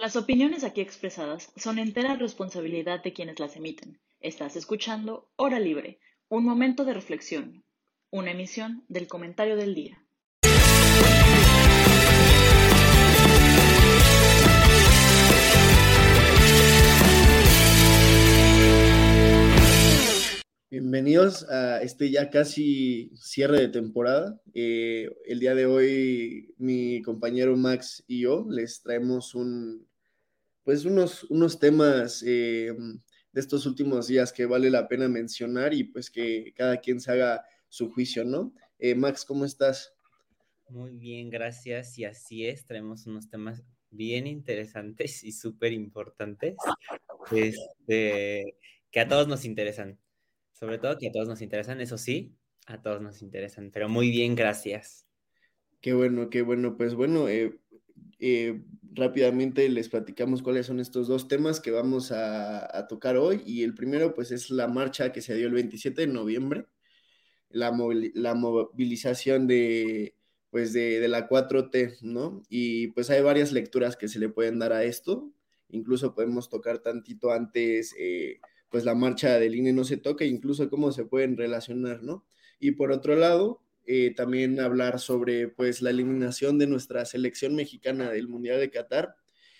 Las opiniones aquí expresadas son entera responsabilidad de quienes las emiten. Estás escuchando Hora Libre, un momento de reflexión, una emisión del comentario del día. Bienvenidos a este ya casi cierre de temporada. Eh, el día de hoy mi compañero Max y yo les traemos un, pues unos, unos temas eh, de estos últimos días que vale la pena mencionar y pues que cada quien se haga su juicio, ¿no? Eh, Max, ¿cómo estás? Muy bien, gracias. Y así es, traemos unos temas bien interesantes y súper importantes este, que a todos nos interesan sobre todo que a todos nos interesan, eso sí, a todos nos interesan, pero muy bien, gracias. Qué bueno, qué bueno. Pues bueno, eh, eh, rápidamente les platicamos cuáles son estos dos temas que vamos a, tocar hoy. Y el primero, pues, es la marcha que se dio el 27 de noviembre, la, movilización de, pues, de, la 4T, ¿no? Y pues hay varias lecturas que se le pueden dar a esto. Incluso podemos tocar tantito antes. Eh, pues la marcha del INE no se toca, incluso cómo se pueden relacionar, ¿no? Y por otro lado, eh, también hablar sobre pues la eliminación de nuestra selección mexicana del Mundial de Qatar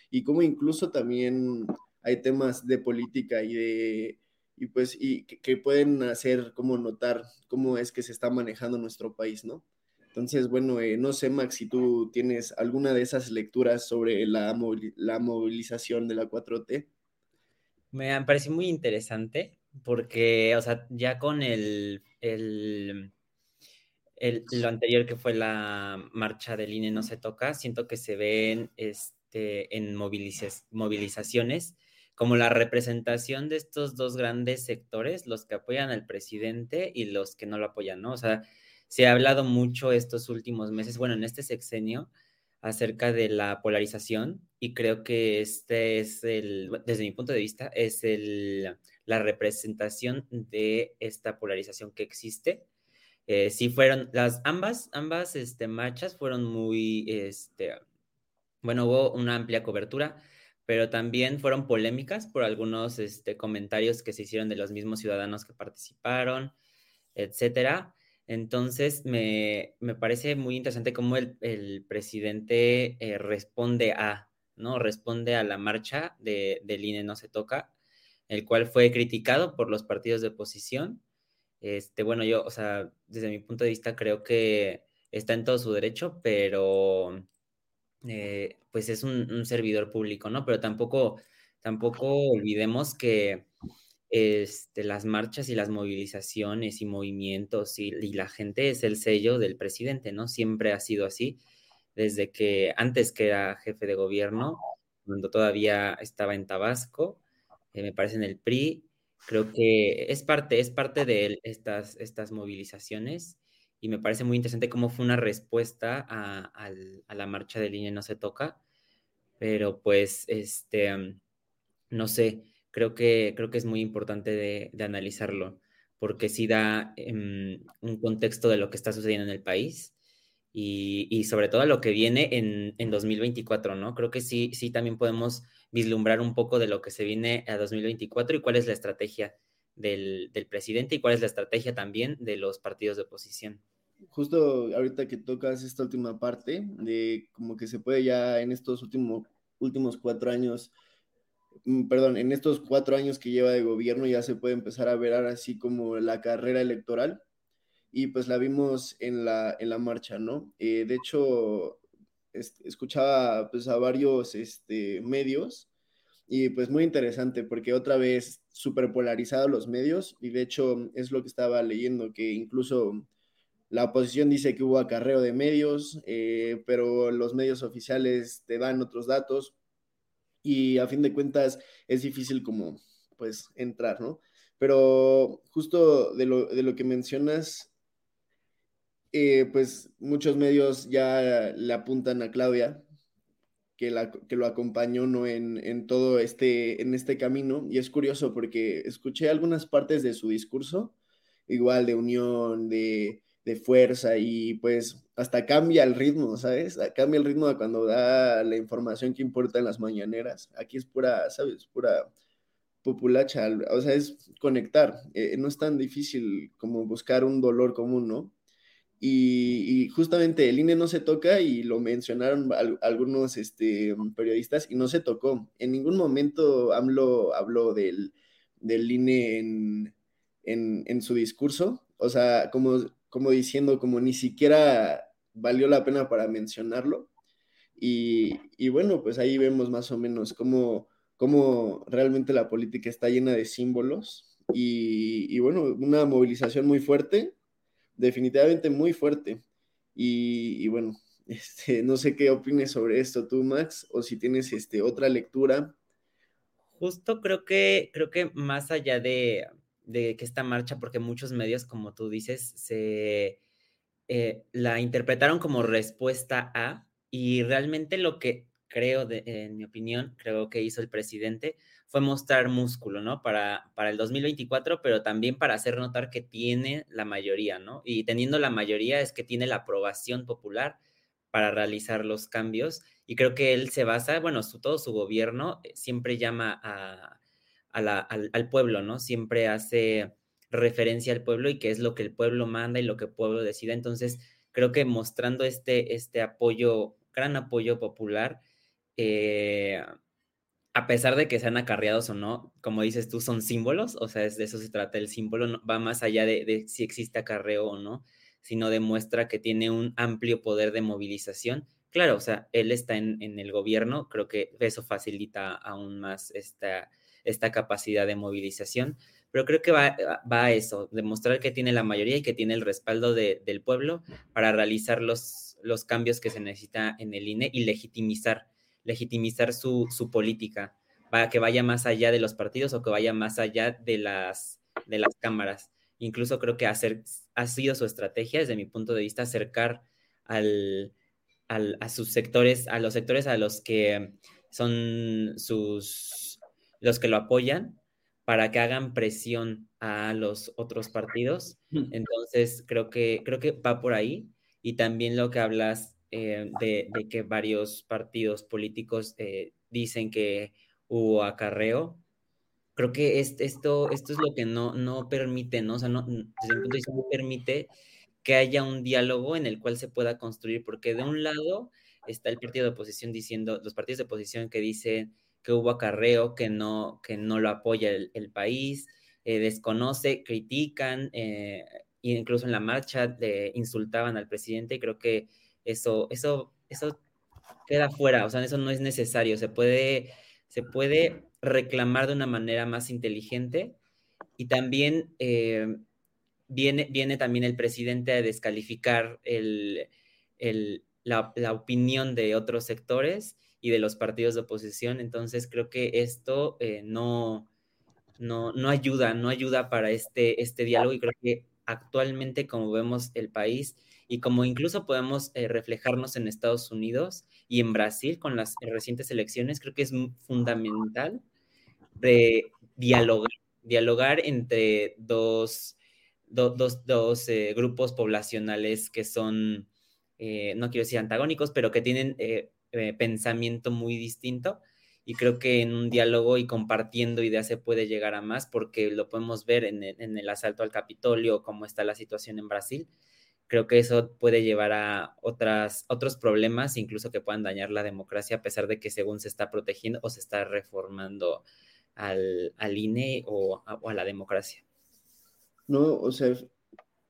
y cómo incluso también hay temas de política y de y pues y que, pueden hacer como notar cómo es que se está manejando nuestro país, ¿no? Entonces, bueno, eh, no sé, Max, si tú tienes alguna de esas lecturas sobre la, la movilización de la 4T. Me parece muy interesante porque, o sea, ya con el, el, lo anterior que fue la marcha del INE no se toca, siento que se ven este, en movilizaciones como la representación de estos dos grandes sectores, los que apoyan al presidente y los que no lo apoyan, ¿no? O sea, se ha hablado mucho estos últimos meses, bueno, en este sexenio, acerca de la polarización y creo que este es el, desde mi punto de vista, es el, la representación de esta polarización que existe. Eh, sí fueron, las ambas, ambas este, marchas fueron muy, este, bueno, hubo una amplia cobertura, pero también fueron polémicas por algunos este, comentarios que se hicieron de los mismos ciudadanos que participaron, etcétera. Entonces, me, parece muy interesante cómo el, presidente eh, responde a, ¿no? Responde a la marcha de, del INE no se toca, el cual fue criticado por los partidos de oposición. Este, bueno, yo, o sea, desde mi punto de vista creo que está en todo su derecho, pero eh, pues es un, servidor público, ¿no? Pero tampoco, tampoco olvidemos que este, las marchas y las movilizaciones y movimientos y, la gente es el sello del presidente, ¿no? Siempre ha sido así, desde que antes que era jefe de gobierno, cuando todavía estaba en Tabasco, eh, me parece en el PRI, creo que es parte, es parte de estas, estas movilizaciones y me parece muy interesante cómo fue una respuesta a, a la marcha de línea No se toca, pero pues, este, no sé, creo que, creo que es muy importante de, analizarlo, porque sí da em, un contexto de lo que está sucediendo en el país y, sobre todo lo que viene en, en, 2024, ¿no? Creo que sí, sí también podemos vislumbrar un poco de lo que se viene a 2024 y cuál es la estrategia del, del presidente y cuál es la estrategia también de los partidos de oposición justo ahorita que tocas esta última parte, de como que se puede ya en estos últimos, últimos cuatro años Mm, perdón, en estos cuatro años que lleva de gobierno ya se puede empezar a ver así como la carrera electoral y pues la vimos en la, en la marcha, ¿no? Eh, de hecho, escuchaba pues a varios este, medios y pues muy interesante porque otra vez súper polarizados los medios y de hecho es lo que estaba leyendo, que incluso la oposición dice que hubo acarreo de medios, eh, pero los medios oficiales te dan otros datos y a fin de cuentas es difícil como pues entrar, ¿no? Pero justo de lo, de lo que mencionas, eh, pues muchos medios ya le apuntan a Claudia, que, la, que lo acompañó ¿no? en, en, todo este, en este camino. Y es curioso porque escuché algunas partes de su discurso, igual de unión, de de fuerza y pues hasta cambia el ritmo, ¿sabes? Cambia el ritmo cuando da la información que importa en las mañaneras. Aquí es pura, ¿sabes? Pura populacha, o sea, es conectar. Eh, no es tan difícil como buscar un dolor común, ¿no? Y, justamente el INE no se toca y lo mencionaron algunos este, periodistas y no se tocó. En ningún momento AMLO habló del, del INE en, en, en, su discurso, o sea, como, como diciendo, como ni siquiera valió la pena para mencionarlo. Y, y bueno, pues ahí vemos más o menos cómo, cómo realmente la política está llena de símbolos y, y bueno, una movilización muy fuerte definitivamente muy fuerte. Y, bueno, este, no sé qué opines sobre esto tú, Max, o si tienes este, otra lectura. Justo creo que, creo que más allá de, que esta marcha, porque muchos medios, como tú dices, se eh, la interpretaron como respuesta a, y realmente lo que creo, de, en mi opinión, creo que hizo el presidente fue mostrar músculo, ¿no? Para, para el 2024, pero también para hacer notar que tiene la mayoría, ¿no? Y teniendo la mayoría es que tiene la aprobación popular para realizar los cambios. Y creo que él se basa, bueno, su, todo su gobierno eh, siempre llama a, al, al, pueblo, ¿no? Siempre hace referencia al pueblo y que es lo que el pueblo manda y lo que el pueblo decida. Entonces, creo que mostrando este, este apoyo, gran apoyo popular, eh, a pesar de que sean acarreados o no, como dices tú, son símbolos, o sea, es de eso se trata el símbolo, va más allá de, si existe acarreo o no, sino demuestra que tiene un amplio poder de movilización. Claro, o sea, él está en, el gobierno, creo que eso facilita aún más esta, esta capacidad de movilización, pero creo que va, va, a eso, demostrar que tiene la mayoría y que tiene el respaldo del pueblo para realizar los, los cambios que se necesita en el INE y legitimizar legitimizar su, política, para que vaya más allá de los partidos o que vaya más allá de las, de las cámaras. Incluso creo que hacer, ha sido su estrategia, desde mi punto de vista, acercar al, a sus sectores, a los sectores a los que son sus, los que lo apoyan, para que hagan presión a los otros partidos. Entonces, creo que, creo que va por ahí. Y también lo que hablas eh, de, que varios partidos políticos eh, dicen que hubo acarreo. Creo que esto, esto es lo que no, no permite, ¿no? O sea, no, desde mi punto de vista, no permite que haya un diálogo en el cual se pueda construir, porque de un lado está el partido de oposición diciendo, los partidos de oposición que dicen que hubo acarreo, que no, que no lo apoya el, país, eh, desconoce, critican, e incluso en la marcha le insultaban al presidente, y creo que eso, eso, eso queda fuera, o sea, eso no es necesario, se puede, se puede reclamar de una manera más inteligente y también eh, viene, viene también el presidente a descalificar el, el, la, opinión de otros sectores y de los partidos de oposición, entonces creo que esto eh, no, no, no ayuda, no ayuda para este, este diálogo y creo que actualmente como vemos el país y como incluso podemos eh, reflejarnos en Estados Unidos y en Brasil con las recientes elecciones, creo que es fundamental dialogar, dialogar entre dos, dos, eh, grupos poblacionales que son, eh, no quiero decir antagónicos, pero que tienen pensamiento muy distinto. Y creo que en un diálogo y compartiendo ideas se puede llegar a más, porque lo podemos ver en en el asalto al Capitolio, cómo está la situación en Brasil creo que eso puede llevar a otras, otros problemas, incluso que puedan dañar la democracia, a pesar de que según se está protegiendo o se está reformando al, al INE o a, la democracia. No, o sea,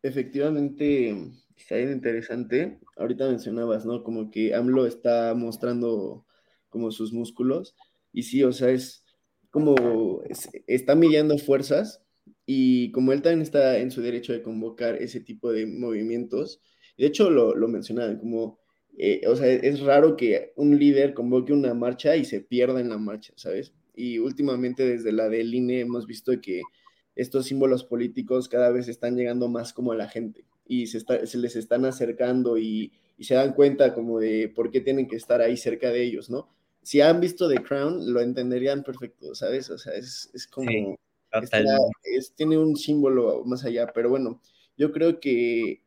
efectivamente está bien interesante. Ahorita mencionabas, ¿no? Como que AMLO está mostrando como sus músculos. Y sí, o sea, es como está midiendo fuerzas y como él también está en su derecho de convocar ese tipo de movimientos, de hecho lo, lo mencionaban como, eh, o sea, es raro que un líder convoque una marcha y se pierda en la marcha, ¿sabes? Y últimamente desde la del INE hemos visto que estos símbolos políticos cada vez están llegando más como a la gente y se, está, se les están acercando y, y, se dan cuenta como de por qué tienen que estar ahí cerca de ellos, ¿no? Si han visto The Crown, lo entenderían perfecto, ¿sabes? O sea, es, es como tiene un símbolo más allá, pero bueno, yo creo que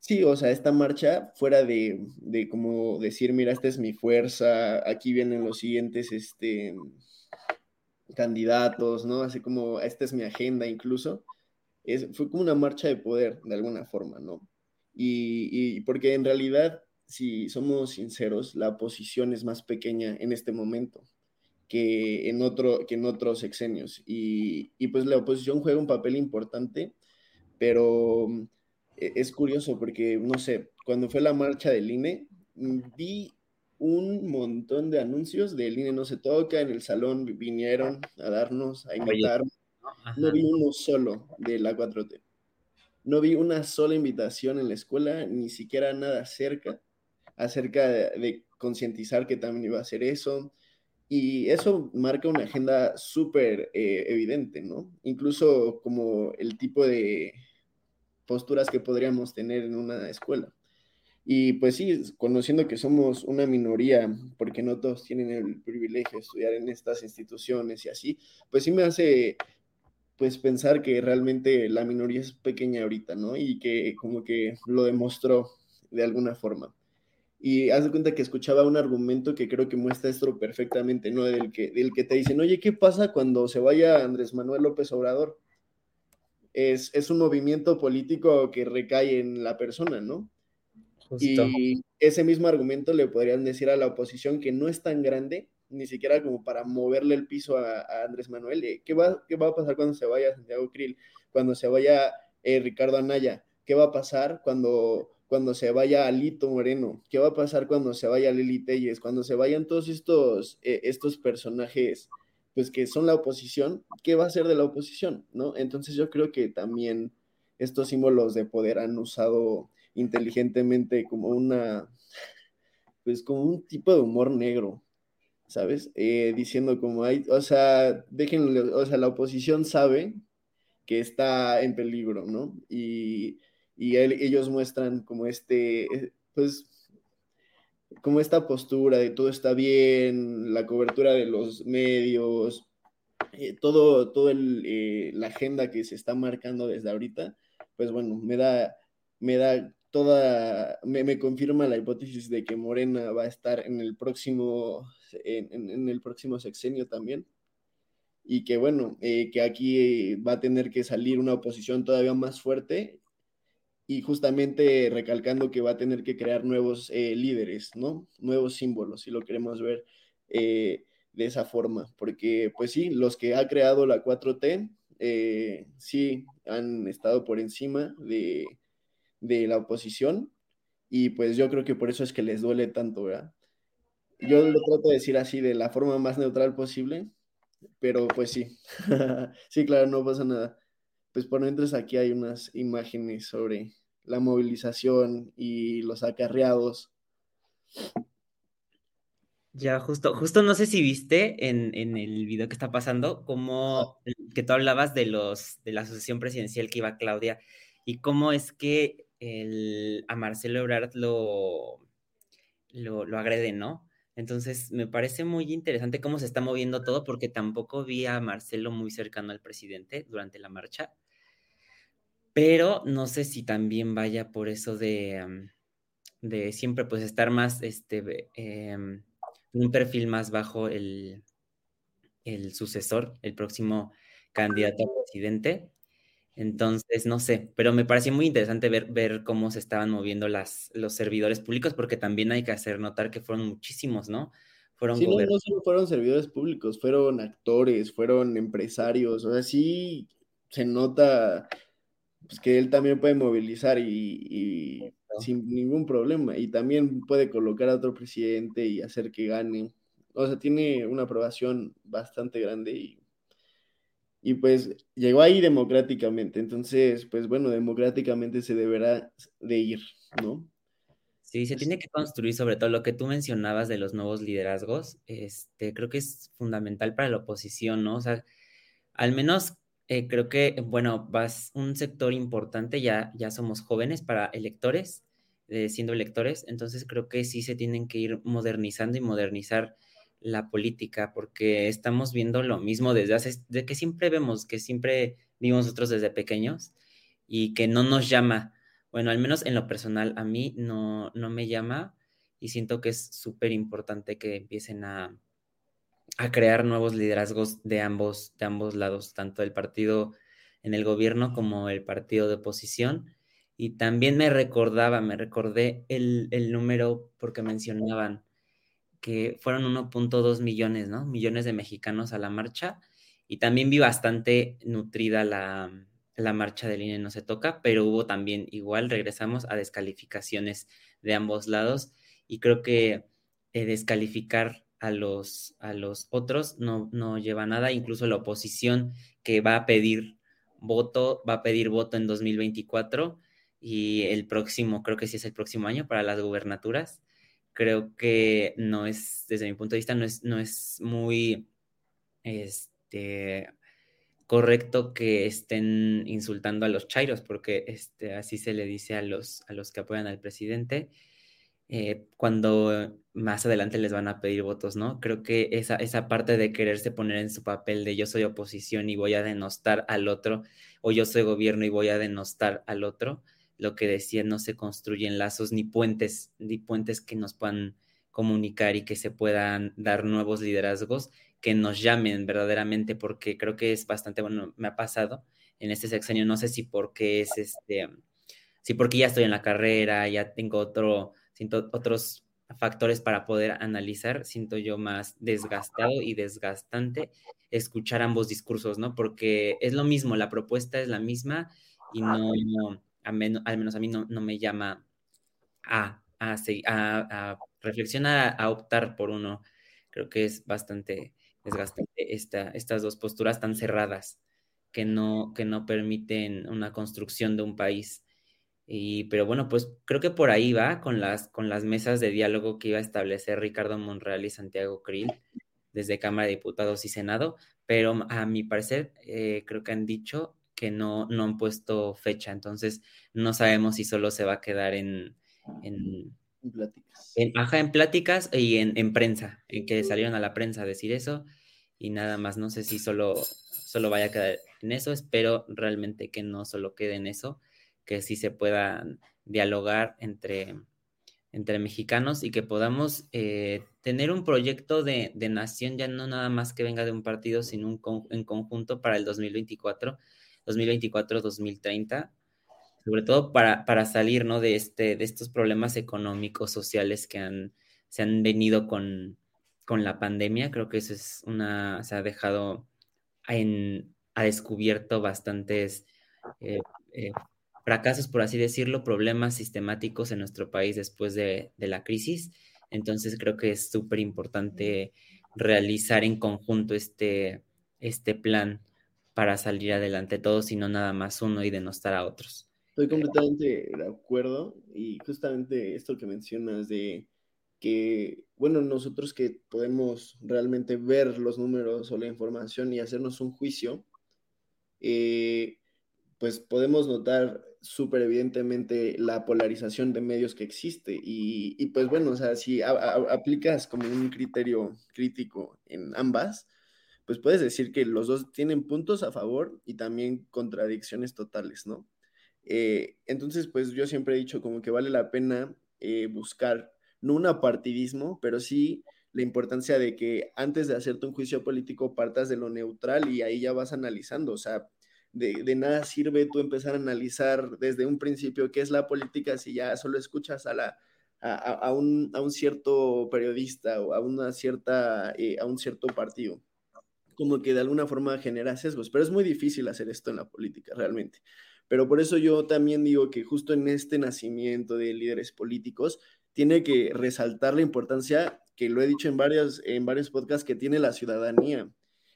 Sí, o sea, esta marcha fuera de, de como decir, mira, esta es mi fuerza, aquí vienen los siguientes este, candidatos, ¿no? Así como, esta es mi agenda incluso. Es, fue como una marcha de poder, de alguna forma, ¿no? Y, y porque en realidad, si somos sinceros, la oposición es más pequeña en este momento que en, otro, que en otros sexenios. Y, y pues la oposición juega un papel importante, pero e, es curioso porque, no sé, cuando fue la marcha del INE, vi un montón de anuncios del INE no se toca, en el salón vinieron a darnos, a invitar. No vi uno solo de la 4T. No vi una sola invitación en la escuela, ni siquiera nada cerca, acerca de, concientizar que también iba a hacer eso. Y eso marca una agenda súper eh, evidente, ¿no? Incluso como el tipo de posturas que podríamos tener en una escuela. Y pues sí, conociendo que somos una minoría, porque no todos tienen el privilegio de estudiar en estas instituciones y así, pues sí me hace pues pensar que realmente la minoría es pequeña ahorita, ¿no? Y que como que lo demostró de alguna forma. Y haz de cuenta que escuchaba un argumento que creo que muestra esto perfectamente, ¿no? Del que, del que te dicen, oye, ¿qué pasa cuando se vaya Andrés Manuel López Obrador? Es, es un movimiento político que recae en la persona, ¿no? Y ese mismo argumento le podrían decir a la oposición que no es tan grande, ni siquiera como para moverle el piso a, Andrés Manuel. ¿qué, va, ¿Qué va a pasar cuando se vaya Santiago Krill? Cuando se vaya eh, Ricardo Anaya? ¿Qué va a pasar cuando, cuando se vaya Alito Moreno? ¿Qué va a pasar cuando se vaya Lili Telles? Cuando se vayan todos estos, eh, estos personajes pues que son la oposición, ¿qué va a ser de la oposición? ¿no? Entonces yo creo que también estos símbolos de poder han usado inteligentemente como una, pues como un tipo de humor negro, ¿sabes? Eh, diciendo como hay, o sea, déjenle, o sea, la oposición sabe que está en peligro, ¿no? Y, y ellos muestran como este, eh, pues, como esta postura de todo está bien, la cobertura de los medios, eh, todo, todo el, la agenda que se está marcando desde ahorita, pues bueno, me da, me da toda, me, confirma la hipótesis de que Morena va a estar en el próximo, en, el próximo sexenio también. Y que bueno, eh, que aquí va a tener que salir una oposición todavía más fuerte y justamente recalcando que va a tener que crear nuevos eh, líderes, ¿no? Nuevos símbolos, si lo queremos ver eh, de esa forma, porque pues sí, los que ha creado la 4T, sí han estado por encima de, de la oposición y pues yo creo que por eso es que les duele tanto, ¿verdad? Yo lo trato de decir así de la forma más neutral posible, pero pues sí, sí, claro, no pasa nada. Pues por mientras aquí hay unas imágenes sobre la movilización y los acarreados. Ya, justo, justo no sé si viste en, en el video que está pasando, como que tú hablabas de los de la asociación presidencial que iba Claudia, y cómo es que el, a Marcelo Ebrard lo, lo, agrede, ¿no? Entonces, me parece muy interesante cómo se está moviendo todo, porque tampoco vi a Marcelo muy cercano al presidente durante la marcha, pero no sé si también vaya por eso de, de siempre pues estar más, este, em, un perfil más bajo el, el sucesor, el próximo candidato a presidente. Entonces, no sé, pero me pareció muy interesante ver, ver cómo se estaban moviendo las, los servidores públicos, porque también hay que hacer notar que fueron muchísimos, ¿no? Fueron sí, no, no solo fueron servidores públicos, fueron actores, fueron empresarios, o sea, sí se nota pues, que él también puede movilizar y, sin ningún problema, y también puede colocar a otro presidente y hacer que gane. O sea, tiene una aprobación bastante grande y y pues llegó ahí democráticamente. Entonces, pues bueno, democráticamente se deberá de ir, ¿no? Sí, se tiene que construir sobre todo lo que tú mencionabas de los nuevos liderazgos. Este, creo que es fundamental para la oposición, ¿no? O sea, al menos eh, creo que, bueno, vas un sector importante, ya, ya somos jóvenes para electores, eh, siendo electores, entonces creo que sí se tienen que ir modernizando y modernizar la política, porque estamos viendo lo mismo desde hace, de que siempre vemos, que siempre vimos nosotros desde pequeños y que no nos llama, bueno, al menos en lo personal, a mí no, no me llama y siento que es súper importante que empiecen a, a crear nuevos liderazgos de ambos, de ambos lados, tanto el partido en el gobierno como el partido de oposición. Y también me recordaba, me recordé el, el número porque mencionaban que fueron 1.2 millones, ¿no? Millones de mexicanos a la marcha. Y también vi bastante nutrida la, la marcha del INE no se toca, pero hubo también igual, regresamos a descalificaciones de ambos lados y creo que eh, descalificar a los, a los otros no, no lleva nada, incluso la oposición que va a pedir voto, va a pedir voto en 2024 y el próximo, creo que sí es el próximo año para las gubernaturas, creo que no es, desde mi punto de vista, no es, no es muy este, correcto que estén insultando a los chairos, porque este, así se le dice a los, a los que apoyan al presidente. Eh, cuando más adelante les van a pedir votos, ¿no? Creo que esa, esa parte de quererse poner en su papel de yo soy oposición y voy a denostar al otro, o yo soy gobierno y voy a denostar al otro, lo que decía, no se construyen lazos ni puentes, ni puentes que nos puedan comunicar y que se puedan dar nuevos liderazgos que nos llamen verdaderamente, porque creo que es bastante, bueno, me ha pasado en este sexenio, no sé si porque es este, si porque ya estoy en la carrera, ya tengo otro, siento otros factores para poder analizar, siento yo más desgastado y desgastante escuchar ambos discursos, ¿no? Porque es lo mismo, la propuesta es la misma y no, al menos a mí no, me llama a, a, a, reflexionar, a, optar por uno. Creo que es bastante desgastante esta, estas dos posturas tan cerradas que no, que no permiten una construcción de un país. Y, pero bueno, pues creo que por ahí va con las, con las mesas de diálogo que iba a establecer Ricardo Monreal y Santiago Krill desde Cámara de Diputados y Senado, pero a mi parecer eh, creo que han dicho que no, no han puesto fecha, entonces no sabemos si solo se va a quedar en, en, pláticas. En, en pláticas y en, en, prensa, en que salieron a la prensa a decir eso y nada más, no sé si solo, solo vaya a quedar en eso, espero realmente que no solo quede en eso, que sí se puedan dialogar entre, entre mexicanos y que podamos eh, tener un proyecto de, de, nación, ya no nada más que venga de un partido, sino un, en conjunto para el 2024 2024-2030, sobre todo para, para salir ¿no? de, este, de estos problemas económicos, sociales que han, se han venido con, con la pandemia. Creo que eso es una, se ha dejado en, ha descubierto bastantes eh, eh, fracasos, por así decirlo, problemas sistemáticos en nuestro país después de, la crisis. Entonces creo que es súper importante realizar en conjunto este, este plan para salir adelante todos y no nada más uno y denostar a otros. Estoy completamente de acuerdo y justamente esto que mencionas de que, bueno, nosotros que podemos realmente ver los números o la información y hacernos un juicio, eh, pues podemos notar súper evidentemente la polarización de medios que existe y, y pues bueno, o sea, si aplicas como un criterio crítico en ambas, pues puedes decir que los dos tienen puntos a favor y también contradicciones totales, ¿no? Eh, entonces, pues yo siempre he dicho como que vale la pena eh, buscar, no un apartidismo, pero sí la importancia de que antes de hacerte un juicio político partas de lo neutral y ahí ya vas analizando, o sea, de, nada sirve tú empezar a analizar desde un principio qué es la política si ya solo escuchas a la... A, un, cierto periodista o a una cierta eh, a un cierto partido como que de alguna forma genera sesgos, pero es muy difícil hacer esto en la política realmente. Pero por eso yo también digo que justo en este nacimiento de líderes políticos tiene que resaltar la importancia, que lo he dicho en, varios, en varios podcasts, que tiene la ciudadanía.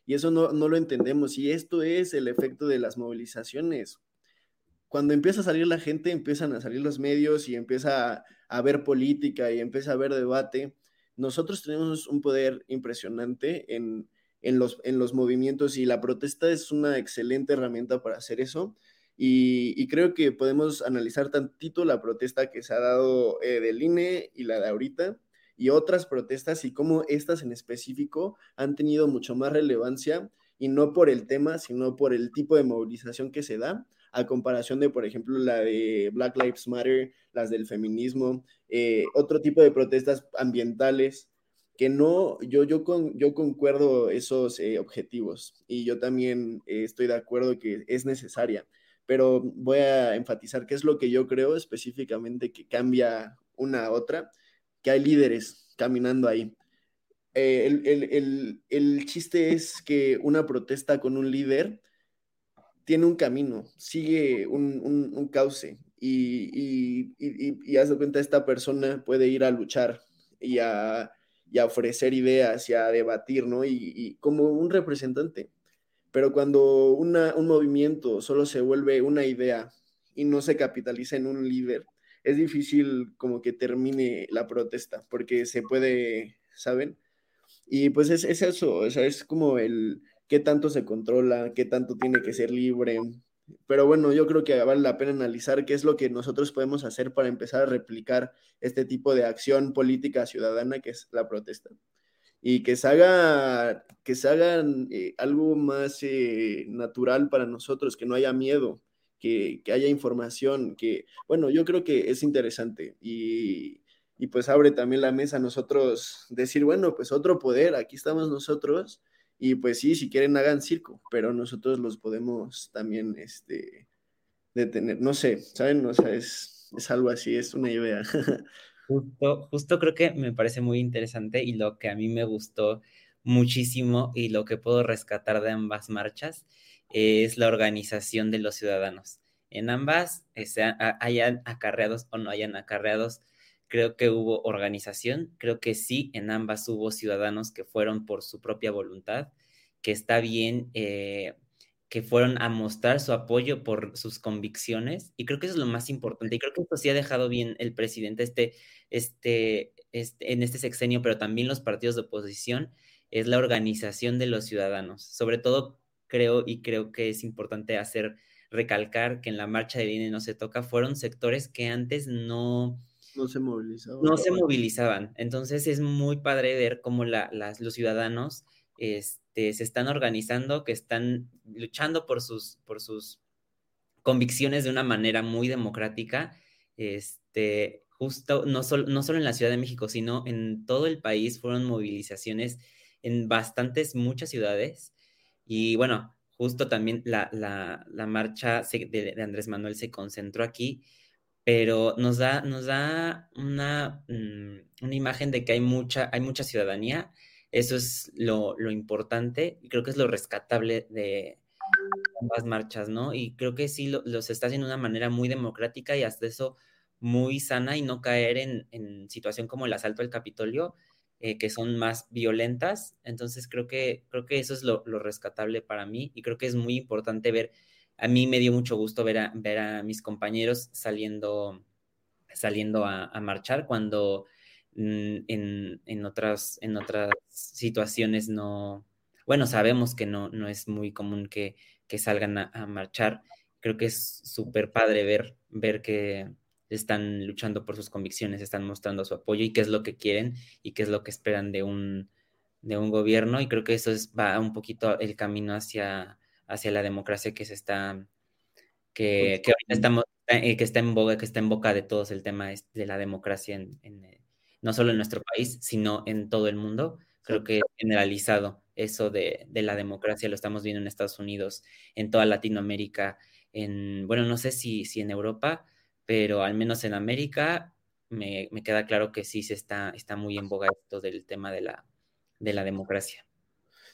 Y eso no, no lo entendemos. Y esto es el efecto de las movilizaciones. Cuando empieza a salir la gente, empiezan a salir los medios y empieza a, haber política y empieza a haber debate. Nosotros tenemos un poder impresionante en, en los, en los movimientos y la protesta es una excelente herramienta para hacer eso. Y, creo que podemos analizar tantito la protesta que se ha dado eh, del INE y la de ahorita y otras protestas y cómo estas en específico han tenido mucho más relevancia y no por el tema, sino por el tipo de movilización que se da a comparación de, por ejemplo, la de Black Lives Matter, las del feminismo, eh, otro tipo de protestas ambientales, que no, yo, yo, con, yo concuerdo esos eh, objetivos y yo también eh, estoy de acuerdo que es necesaria, pero voy a enfatizar qué es lo que yo creo específicamente que cambia una a otra, que hay líderes caminando ahí. el, el, el, chiste es que una protesta con un líder tiene un camino, sigue un, un, cauce y, y, y, y, haz de cuenta, esta persona puede ir a luchar y a, a ofrecer ideas y a debatir, ¿no? Y, como un representante. Pero cuando una, un movimiento solo se vuelve una idea y no se capitaliza en un líder, es difícil como que termine la protesta, porque se puede, ¿saben? Y pues es, es eso, o sea, es como el, qué tanto se controla, qué tanto tiene que ser libre. Pero bueno, yo creo que vale la pena analizar qué es lo que nosotros podemos hacer para empezar a replicar este tipo de acción política ciudadana que es la protesta. Y que se haga, que se haga eh, algo más eh, natural para nosotros, que no haya miedo, que, haya información, que, bueno, yo creo que es interesante y, y pues abre también la mesa a nosotros decir, bueno, pues otro poder, aquí estamos nosotros y pues sí, si quieren hagan circo, pero nosotros los podemos también este, detener. No sé, ¿saben? O sea, es, es algo así, es una idea. Justo, justo creo que me parece muy interesante y lo que a mí me gustó muchísimo y lo que puedo rescatar de ambas marchas es la organización de los ciudadanos. En ambas, eh, hayan acarreados o no hayan acarreados, creo que hubo organización, creo que sí, en ambas hubo ciudadanos que fueron por su propia voluntad, que está bien, eh, que fueron a mostrar su apoyo por sus convicciones, y creo que eso es lo más importante, y creo que esto sí ha dejado bien el presidente este, este, este, en este sexenio, pero también los partidos de oposición, es la organización de los ciudadanos. Sobre todo creo y creo que es importante hacer recalcar que en la marcha de INE no se toca, fueron sectores que antes no, no se movilizaban. No se movilizaban. Entonces es muy padre ver cómo la, las, los ciudadanos este, se están organizando, que están luchando por sus, por sus convicciones de una manera muy democrática. Este, justo, no, no solo en la Ciudad de México, sino en todo el país fueron movilizaciones en bastantes, muchas ciudades. Y bueno, justo también la, la, marcha de, de Andrés Manuel se concentró aquí pero nos da, nos da una, mm, una imagen de que hay mucha, hay mucha ciudadanía. Eso es lo, lo importante y creo que es lo rescatable de ambas marchas, ¿no? Y creo que sí lo, los está haciendo de una manera muy democrática y hasta eso muy sana y no caer en, en situación como el asalto al Capitolio, eh, que son más violentas. Entonces creo que, creo que eso es lo, rescatable para mí y creo que es muy importante ver a mí me dio mucho gusto ver a, ver a mis compañeros saliendo, saliendo a, marchar cuando mm, en, otras, en otras situaciones no, bueno, sabemos que no, no es muy común que, salgan a, marchar. Creo que es súper padre ver, ver que están luchando por sus convicciones, están mostrando su apoyo y qué es lo que quieren y qué es lo que esperan de un, de un gobierno. Y creo que eso es, va un poquito el camino hacia, hacia la democracia que se está, que, que ahorita estamos, eh, que está en boga, que está en boca de todos el tema de la democracia, en, eh, no solo en nuestro país, sino en todo el mundo. Creo que generalizado eso de, de, la democracia lo estamos viendo en Estados Unidos, en toda Latinoamérica, en, bueno, no sé si, si en Europa, pero al menos en América me, me queda claro que sí se está, está muy en boga esto del tema de la, de la democracia.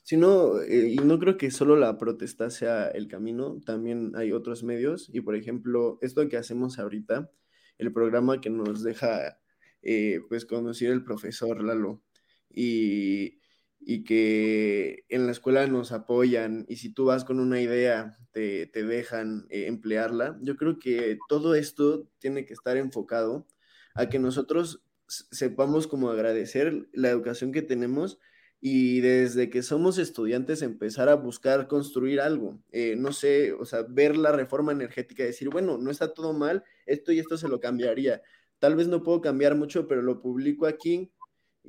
Sino, eh, y no creo que solo la protesta sea el camino, también hay otros medios. Y por ejemplo, esto que hacemos ahorita, el programa que nos deja eh, pues conocer el profesor Lalo y, y, que en la escuela nos apoyan y si tú vas con una idea te, te dejan eh, emplearla. Yo creo que todo esto tiene que estar enfocado a que nosotros sepamos como agradecer la educación que tenemos y desde que somos estudiantes empezar a buscar construir algo. Eh, no sé, o sea, ver la reforma energética decir, bueno, no está todo mal, esto y esto se lo cambiaría. Tal vez no puedo cambiar mucho, pero lo publico aquí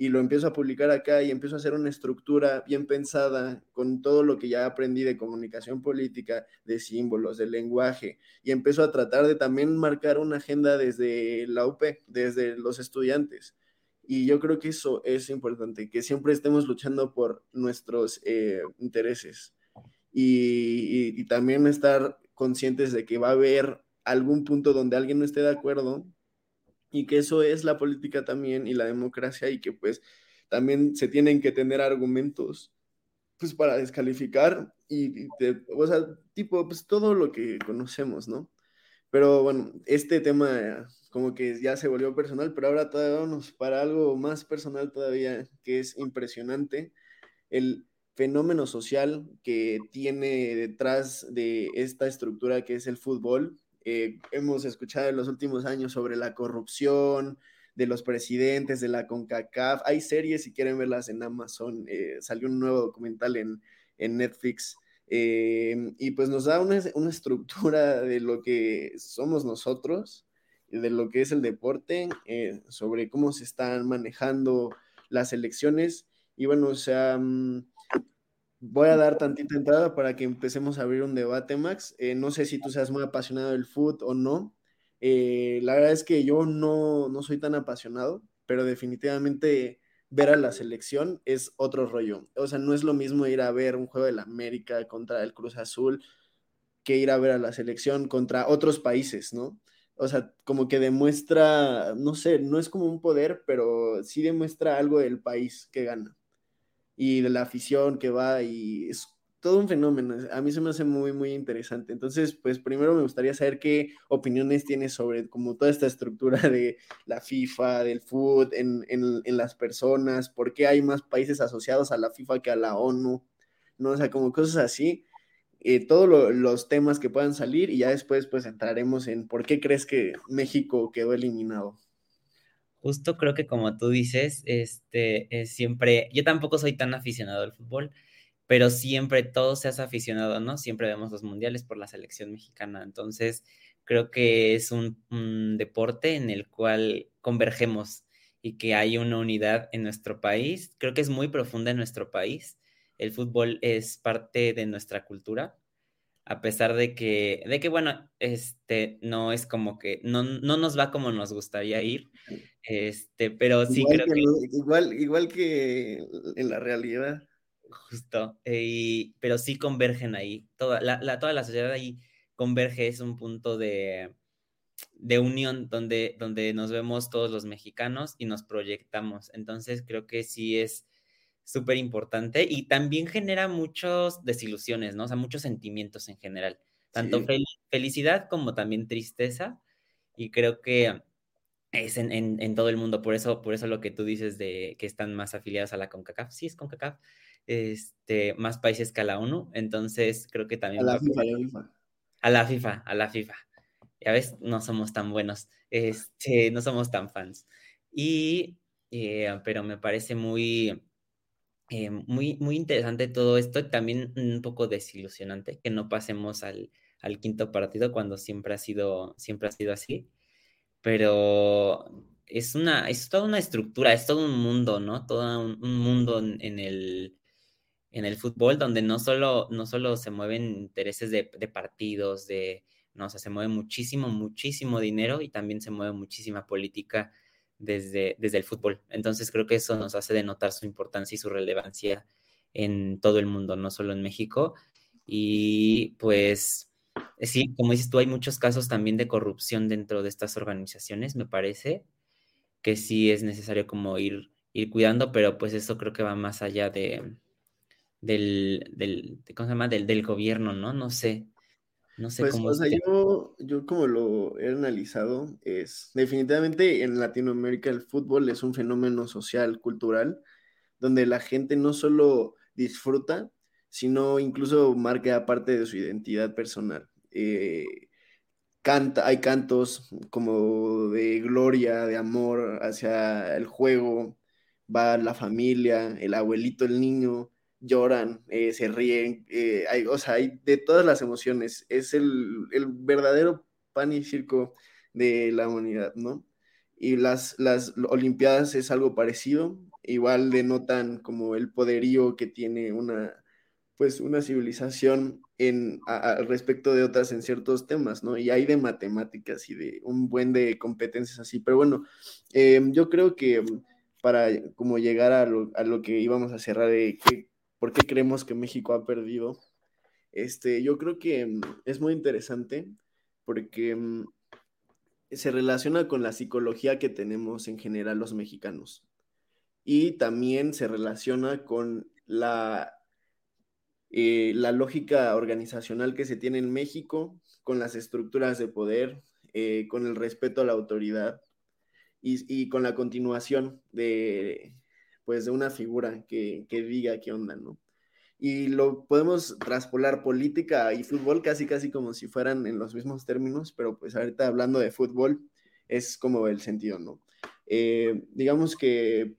y lo empiezo a publicar acá y empiezo a hacer una estructura bien pensada con todo lo que ya aprendí de comunicación política, de símbolos, de lenguaje, y empiezo a tratar de también marcar una agenda desde la UP, desde los estudiantes. Y yo creo que eso es importante, que siempre estemos luchando por nuestros eh, intereses y, y también estar conscientes de que va a haber algún punto donde alguien no esté de acuerdo y que eso es la política también y la democracia y que pues también se tienen que tener argumentos pues para descalificar y, o sea, tipo, pues todo lo que conocemos, ¿no? Pero bueno, este tema como que ya se volvió personal, pero ahora vamos para algo más personal todavía, que es impresionante, el fenómeno social que tiene detrás de esta estructura que es el fútbol eh, hemos escuchado en los últimos años sobre la corrupción de los presidentes de la CONCACAF. Hay series, si quieren verlas en Amazon, eh, salió un nuevo documental en, Netflix. Eh, y pues nos da una, una, estructura de lo que somos nosotros, de lo que es el deporte, sobre cómo se están manejando las elecciones. Y bueno, o sea, mm, Voy a dar tantita entrada para que empecemos a abrir un debate, Max. Eh, no sé si tú seas muy apasionado del foot o no. Eh, la verdad es que yo no, no soy tan apasionado, pero definitivamente ver a la selección es otro rollo. O sea, no es lo mismo ir a ver un juego de la América contra el Cruz Azul que ir a ver a la selección contra otros países, ¿no? O sea, como que demuestra, no sé, no es como un poder, pero sí demuestra algo del país que gana y de la afición que va y es todo un fenómeno. A mí se me hace muy, muy interesante. Entonces, pues primero me gustaría saber qué opiniones tienes sobre como toda esta estructura de la FIFA, del food, en, en, las personas, por qué hay más países asociados a la FIFA que a la ONU, ¿no? O sea, como cosas así. Eh, todos los temas que puedan salir y ya después pues entraremos en por qué crees que México quedó eliminado justo creo que como tú dices, este, es siempre, yo tampoco soy tan aficionado al fútbol, pero siempre todo se hace aficionado, ¿no? Siempre vemos los mundiales por la selección mexicana, entonces creo que es un, un deporte en el cual convergemos y que hay una unidad en nuestro país, creo que es muy profunda en nuestro país, el fútbol es parte de nuestra cultura, a pesar de que, de que bueno, este, no es como que, no, no nos va como nos gustaría ir, este, pero sí igual creo que, Igual, igual que en la realidad. Justo, eh, pero sí convergen ahí, toda la, toda la sociedad ahí converge, es un punto de, de unión donde, donde nos vemos todos los mexicanos y nos proyectamos, entonces creo que sí es súper importante y también genera muchas desilusiones, ¿no? O sea, muchos sentimientos en general, tanto felicidad como también tristeza y creo que es en, todo el mundo, por eso, por eso lo que tú dices de que están más afiliados a la CONCACAF, sí es CONCACAF, este, más países que a la ONU, entonces creo que también... A la FIFA, a la FIFA. A la FIFA, a la FIFA. Ya ves, no somos tan buenos, este, no somos tan fans. Y, eh, pero me parece muy, eh, muy, muy interesante todo esto, también un poco desilusionante que no pasemos al, quinto partido cuando siempre ha sido, siempre ha sido así, pero es una, es toda una estructura, es todo un mundo, ¿no? Todo un, mundo en, el, en el fútbol donde no solo, no solo se mueven intereses de, partidos, de, no, o se mueve muchísimo, muchísimo dinero y también se mueve muchísima política desde, desde el fútbol. Entonces creo que eso nos hace denotar su importancia y su relevancia en todo el mundo, no solo en México. Y pues sí, como dices tú, hay muchos casos también de corrupción dentro de estas organizaciones, me parece que sí es necesario como ir, ir cuidando, pero pues eso creo que va más allá de, del, del, ¿cómo se llama? Del, del gobierno, ¿no? No sé. No sé pues, cómo. O sea, yo, yo como lo he analizado, es definitivamente en Latinoamérica el fútbol es un fenómeno social, cultural, donde la gente no solo disfruta, sino incluso marca parte de su identidad personal. Eh, canta, hay cantos como de gloria, de amor hacia el juego, va la familia, el abuelito, el niño, lloran, eh, se ríen, eh, hay, o sea, hay de todas las emociones. Es el, verdadero pan y circo de la humanidad, ¿no? Y las, las Olimpiadas es algo parecido. igual denotan como el poderío que tiene una, pues una civilización en, al respecto de otras en ciertos temas, ¿no? Y hay de matemáticas y de un buen de competencias así, pero bueno, em, yo creo que para como llegar a lo, a lo que íbamos a cerrar de por qué creemos que México ha perdido, este, yo creo que mm, es muy interesante porque mm, se relaciona con la psicología que tenemos en general los mexicanos. Y también se relaciona con la, eh, la lógica organizacional que se tiene en México, con las estructuras de poder, eh, con el respeto a la autoridad y, y, con la continuación de, pues, de una figura que, que diga qué onda, ¿no? y lo podemos traspolar política y fútbol casi casi como si fueran en los mismos términos, pero pues ahorita hablando de fútbol es como el sentido, ¿no? Eh, digamos que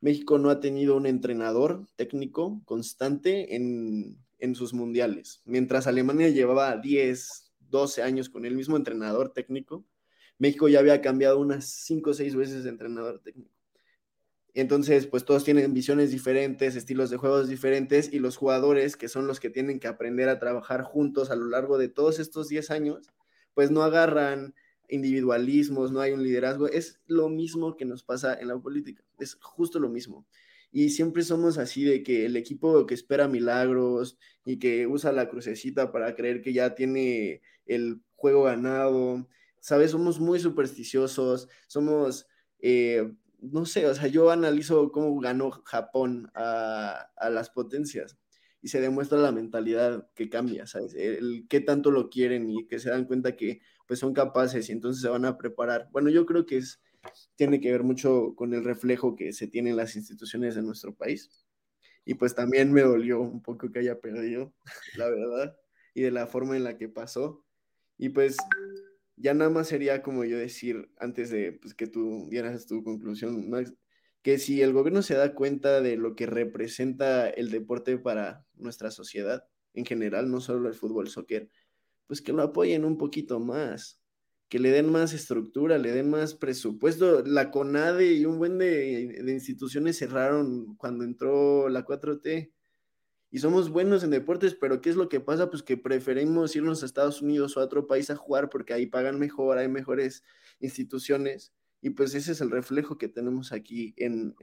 México no ha tenido un entrenador técnico constante en, en sus mundiales, mientras Alemania llevaba 10, 12 años con el mismo entrenador técnico, México ya había cambiado unas 5 o 6 veces de entrenador técnico. Entonces, pues todos tienen visiones diferentes, estilos de juegos diferentes y los jugadores, que son los que tienen que aprender a trabajar juntos a lo largo de todos estos 10 años, pues no agarran individualismos, no hay un liderazgo. Es lo mismo que nos pasa en la política, es justo lo mismo. Y siempre somos así de que el equipo que espera milagros y que usa la crucecita para creer que ya tiene el juego ganado, ¿sabes? Somos muy supersticiosos, somos... Eh, no sé, o sea, yo analizo cómo ganó Japón a, las potencias y se demuestra la mentalidad que cambia, ¿sabes? El, qué tanto lo quieren y que se dan cuenta que pues son capaces y entonces se van a preparar. Bueno, yo creo que es, tiene que ver mucho con el reflejo que se tiene en las instituciones de nuestro país. Y pues también me dolió un poco que haya perdido, la verdad, y de la forma en la que pasó. Y pues ya nada más sería como yo decir, antes de pues, que tú dieras tu conclusión, Max, que si el gobierno se da cuenta de lo que representa el deporte para nuestra sociedad en general, no solo el fútbol, soccer, pues que lo apoyen un poquito más, que le den más estructura, le den más presupuesto. La CONADE y un buen de, de instituciones cerraron cuando entró la 4T y somos buenos en deportes, pero ¿qué es lo que pasa? Pues que preferimos irnos a Estados Unidos o a otro país a jugar porque ahí pagan mejor, hay mejores instituciones. Y pues ese es el reflejo que tenemos aquí en,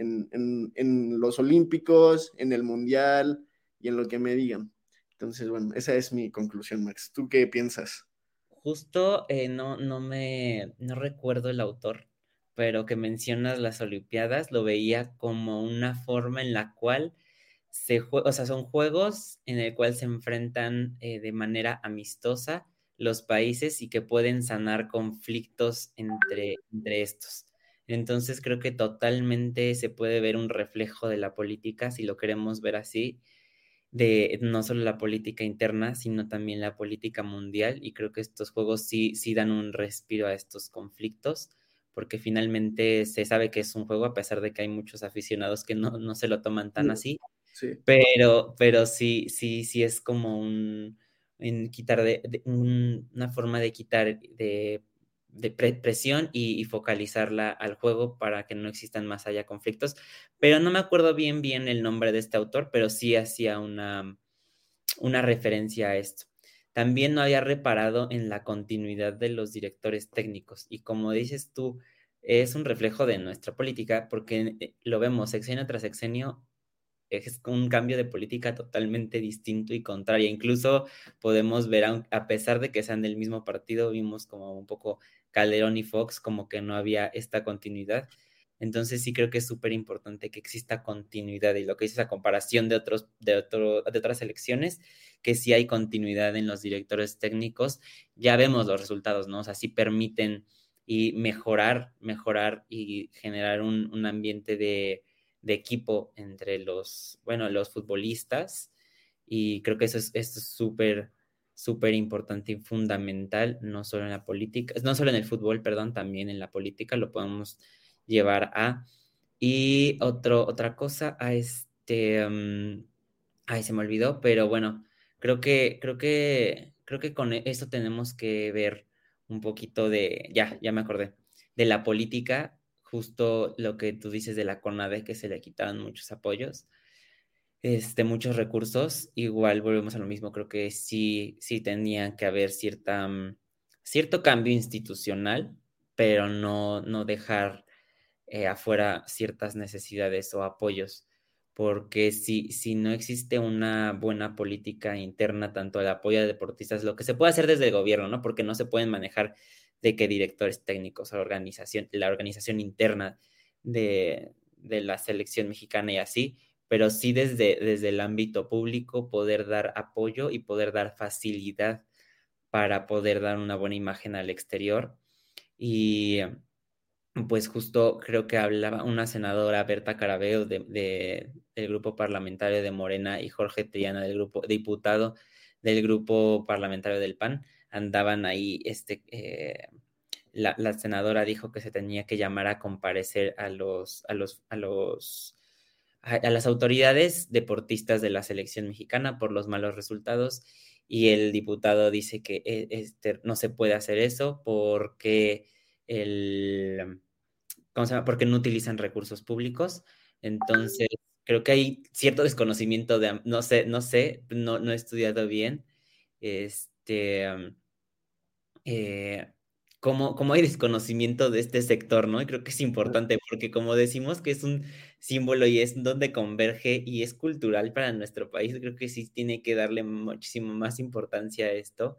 los Olímpicos, en el Mundial y en lo que me digan. Entonces, bueno, esa es mi conclusión, Max. ¿Tú qué piensas? Justo eh, no, no me no recuerdo el autor, pero que mencionas las Olimpiadas, lo veía como una forma en la cual se o sea, son juegos en el cual se enfrentan eh, de manera amistosa los países y que pueden sanar conflictos entre, entre estos. Entonces creo que totalmente se puede ver un reflejo de la política, si lo queremos ver así, de no solo la política interna, sino también la política mundial. Y creo que estos juegos sí, sí dan un respiro a estos conflictos, porque finalmente se sabe que es un juego, a pesar de que hay muchos aficionados que no, no se lo toman tan así. Pero, pero sí, sí, sí es como un, en quitar de, una forma de quitar de, de presión y, focalizarla al juego para que no existan más allá conflictos. Pero no me acuerdo bien bien el nombre de este autor, pero sí hacía una, una referencia a esto. También no había reparado en la continuidad de los directores técnicos y como dices tú, es un reflejo de nuestra política porque eh, lo vemos sexenio tras sexenio es un cambio de política totalmente distinto y contraria. Incluso podemos ver, a pesar de que sean del mismo partido, vimos como un poco Calderón y Fox, como que no había esta continuidad. Entonces sí creo que es súper importante que exista continuidad y lo que dice la comparación de, otros, de, otro, de otras elecciones, que sí hay continuidad en los directores técnicos, ya vemos los resultados, ¿no? O sea, sí permiten y mejorar, mejorar y generar un, un ambiente de, de equipo entre los, bueno, los futbolistas. Y creo que eso es súper, súper importante y fundamental, no solo en la política, no solo en el fútbol, perdón, también en la política lo podemos llevar a. Y otro, otra cosa, a este, um, ay, se me olvidó, pero bueno, creo que, creo que, creo que con esto tenemos que ver un poquito de, ya, ya me acordé, de la política justo lo que tú dices de la CONADE, que se le quitaron muchos apoyos, este, muchos recursos, igual volvemos a lo mismo, creo que sí, sí tenía que haber cierta, mm, cierto cambio institucional, pero no, no dejar eh, afuera ciertas necesidades o apoyos, porque si, si no existe una buena política interna, tanto el apoyo a deportistas, lo que se puede hacer desde el gobierno, ¿no? Porque no se pueden manejar de que directores técnicos, la organización, la organización interna de, de la selección mexicana y así, pero sí desde, desde el ámbito público poder dar apoyo y poder dar facilidad para poder dar una buena imagen al exterior. Y pues justo creo que hablaba una senadora, Berta Carabeo, de, del grupo parlamentario de Morena y Jorge Triana, del grupo diputado del grupo parlamentario del PAN, andaban ahí, este, eh, la, la, senadora dijo que se tenía que llamar a comparecer a los, a los, a los, a, las autoridades deportistas de la selección mexicana por los malos resultados y el diputado dice que eh, este, no se puede hacer eso porque el, ¿cómo se? Porque no utilizan recursos públicos. Entonces, creo que hay cierto desconocimiento de, no sé, no sé, no, no he estudiado bien, este, eh, cómo, hay desconocimiento de este sector, ¿no? Creo que es importante porque como decimos que es un símbolo y es donde converge y es cultural para nuestro país, creo que sí tiene que darle muchísimo más importancia a esto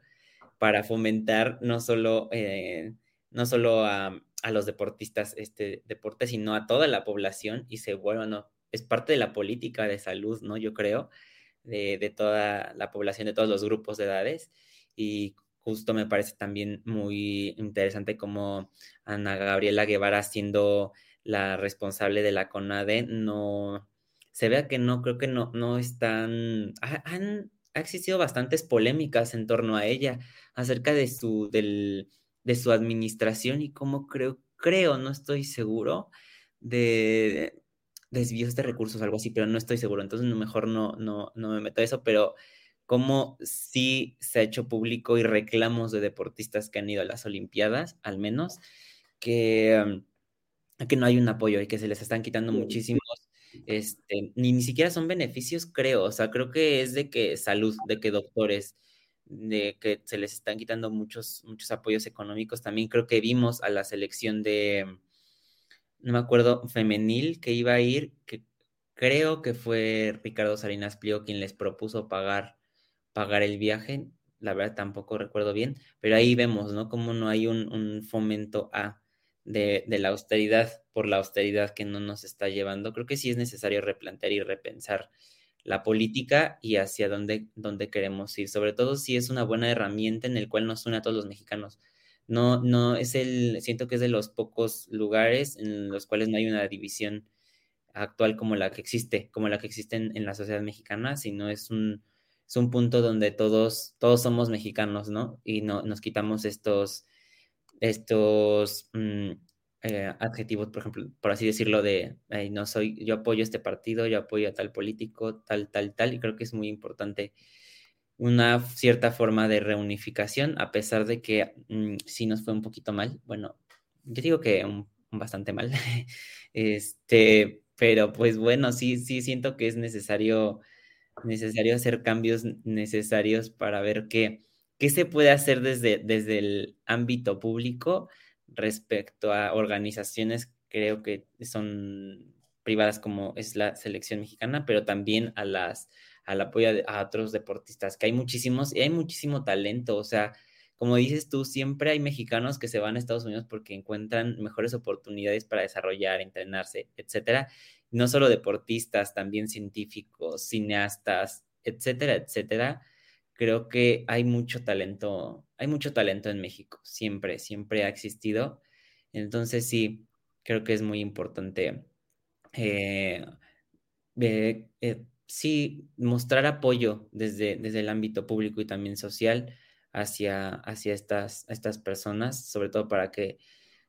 para fomentar no solo, eh, no solo a, a, los deportistas este deporte, sino a toda la población y se vuelva, no, es parte de la política de salud, ¿no? Yo creo, de, de toda la población, de todos los grupos de edades y justo me parece también muy interesante como Ana Gabriela Guevara siendo la responsable de la CONADE, no, se vea que no, creo que no, no están, han, ha existido bastantes polémicas en torno a ella acerca de su, del, de su administración y cómo creo, creo, no estoy seguro, de, desvíos de recursos, algo así, pero no estoy seguro, entonces mejor no, no, no me meto a eso, pero cómo sí se ha hecho público y reclamos de deportistas que han ido a las Olimpiadas, al menos, que, que no hay un apoyo y que se les están quitando muchísimos, este, ni, ni siquiera son beneficios, creo, o sea, creo que es de que salud, de que doctores, de que se les están quitando muchos, muchos apoyos económicos. También creo que vimos a la selección de, no me acuerdo, femenil que iba a ir, que creo que fue Ricardo Salinas Pliego quien les propuso pagar pagar el viaje, la verdad tampoco recuerdo bien, pero ahí vemos, ¿no? Como no hay un, fomento a de, de, la austeridad por la austeridad que no nos está llevando. Creo que sí es necesario replantear y repensar la política y hacia dónde, dónde queremos ir, sobre todo si es una buena herramienta en el cual nos une a todos los mexicanos. No, no es el, siento que es de los pocos lugares en los cuales no hay una división actual como la que existe, como la que existe en, en la sociedad mexicana, sino es un, es un punto donde todos, todos somos mexicanos, ¿no? Y no, nos quitamos estos, estos mm, eh, adjetivos, por ejemplo, por así decirlo, de no soy, yo apoyo este partido, yo apoyo a tal político, tal, tal, tal, y creo que es muy importante una cierta forma de reunificación, a pesar de que mm, sí nos fue un poquito mal, bueno, yo digo que un, bastante mal, este, pero pues bueno, sí, sí siento que es necesario necesario hacer cambios necesarios para ver qué, qué se puede hacer desde, desde el ámbito público respecto a organizaciones, creo que son privadas como es la selección mexicana, pero también a las al apoyo a, otros deportistas, que hay muchísimos y hay muchísimo talento, o sea, como dices tú, siempre hay mexicanos que se van a Estados Unidos porque encuentran mejores oportunidades para desarrollar, entrenarse, etcétera no solo deportistas, también científicos, cineastas, etcétera, etcétera. Creo que hay mucho talento, hay mucho talento en México, siempre, siempre ha existido. Entonces sí, creo que es muy importante, eh, eh, eh, sí, mostrar apoyo desde, desde el ámbito público y también social hacia, hacia estas, estas personas, sobre todo para que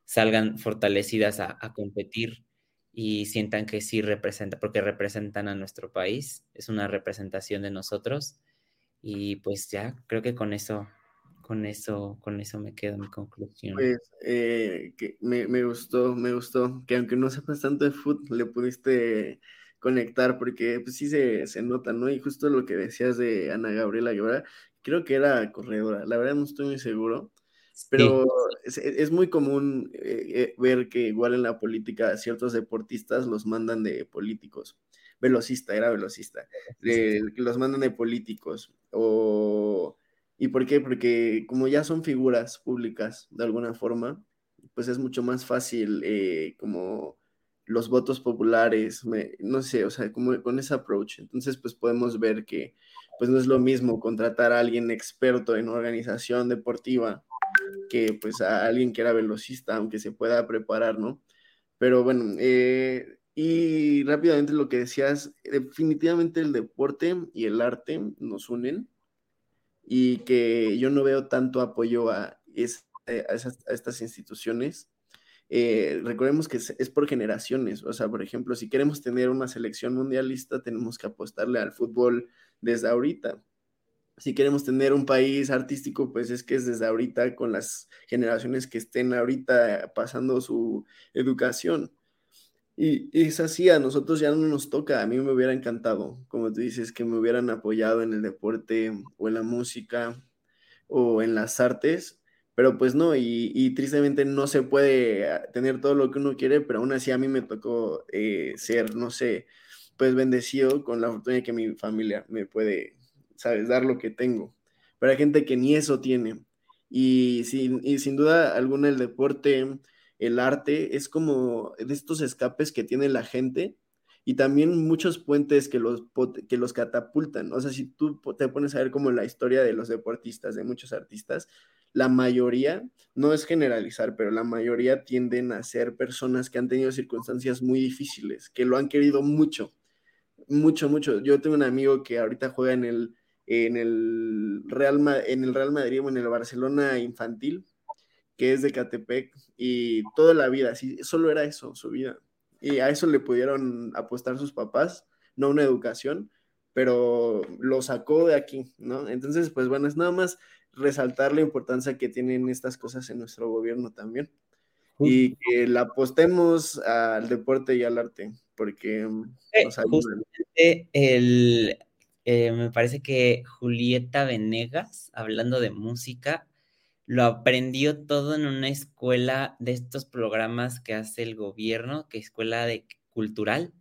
salgan fortalecidas a, a competir y sientan que sí representa, porque representan a nuestro país, es una representación de nosotros. Y pues ya, creo que con eso, con eso, con eso me quedo mi conclusión. Pues eh, que me, me, gustó, me gustó, que aunque no sepas tanto de fútbol, le pudiste conectar, porque pues sí se, se, nota, ¿no? Y justo lo que decías de Ana Gabriela Guevara, creo que era corredora, la verdad no estoy muy seguro, pero es, es, muy común eh, eh, ver que igual en la política ciertos deportistas los mandan de políticos. Velocista, era velocista. De, los mandan de políticos. O, ¿Y por qué? Porque como ya son figuras públicas de alguna forma, pues es mucho más fácil eh, como los votos populares, me, no sé, o sea, como con ese approach. Entonces, pues podemos ver que pues no es lo mismo contratar a alguien experto en organización deportiva que pues a alguien que era velocista, aunque se pueda preparar, ¿no? Pero bueno, eh, y rápidamente lo que decías, definitivamente el deporte y el arte nos unen y que yo no veo tanto apoyo a, a, esas, a estas instituciones. Eh, recordemos que es, es, por generaciones, o sea, por ejemplo, si queremos tener una selección mundialista, tenemos que apostarle al fútbol desde ahorita si queremos tener un país artístico, pues es que es desde ahorita con las generaciones que estén ahorita pasando su educación. Y, es así, a nosotros ya no nos toca, a mí me hubiera encantado, como tú dices, que me hubieran apoyado en el deporte o en la música o en las artes, pero pues no, y, tristemente no se puede ah, tener todo lo que uno quiere, pero aún así a mí me tocó eh, ser, no sé, pues bendecido con la fortuna que mi familia me puede ¿sabes? Dar lo que tengo. Pero hay gente que ni eso tiene. Y sin, y sin duda alguna el deporte, el arte, es como de estos escapes que tiene la gente y también muchos puentes que los, que los catapultan. O sea, si tú te pones a ver como la historia de los deportistas, de muchos artistas, la mayoría, no es generalizar, pero la mayoría tienden a ser personas que han tenido circunstancias muy difíciles, que lo han querido mucho, mucho, mucho. Yo tengo un amigo que ahorita juega en el en el Real, en el Real Madrid o en el Barcelona infantil, que es de Catepec, y toda la vida, sí, solo era eso, su vida. Y a eso le pudieron apostar sus papás, no una educación, pero lo sacó de aquí, ¿no? Entonces, pues bueno, es nada más resaltar la importancia que tienen estas cosas en nuestro gobierno también. Y que la apostemos al deporte y al arte, porque eh, Justamente el, eh, me parece que Julieta Venegas, hablando de música, lo aprendió todo en una escuela de estos programas que hace el gobierno, que es escuela de cultural.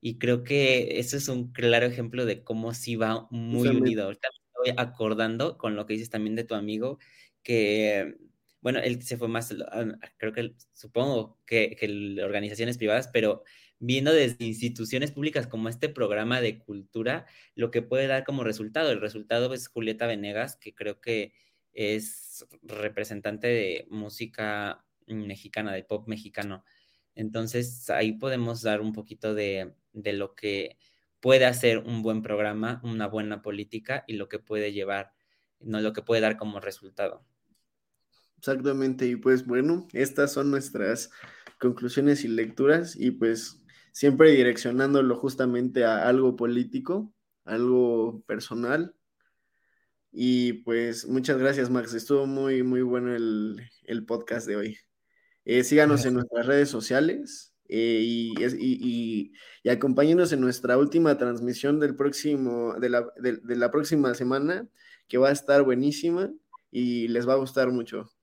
Y creo que eso es un claro ejemplo de cómo sí va muy unido. Ahorita me estoy acordando con lo que dices también de tu amigo, que, bueno, él se fue más, ah, creo que supongo que, que organizaciones privadas, pero viendo desde instituciones públicas como este programa de cultura, lo que puede dar como resultado. El resultado es Julieta Venegas, que creo que es representante de música mexicana, de pop mexicano. Entonces ahí podemos dar un poquito de, de lo que puede hacer un buen programa, una buena política y lo que puede llevar, no lo que puede dar como resultado. Exactamente, y pues bueno, estas son nuestras conclusiones y lecturas y pues siempre direccionándolo justamente a algo político, algo personal. Y pues muchas gracias, Max. Estuvo muy, muy bueno el, podcast de hoy. Eh, síganos en nuestras redes sociales eh, y, y, y, acompáñenos en nuestra última transmisión del próximo, de la, de la próxima semana, que va a estar buenísima y les va a gustar mucho.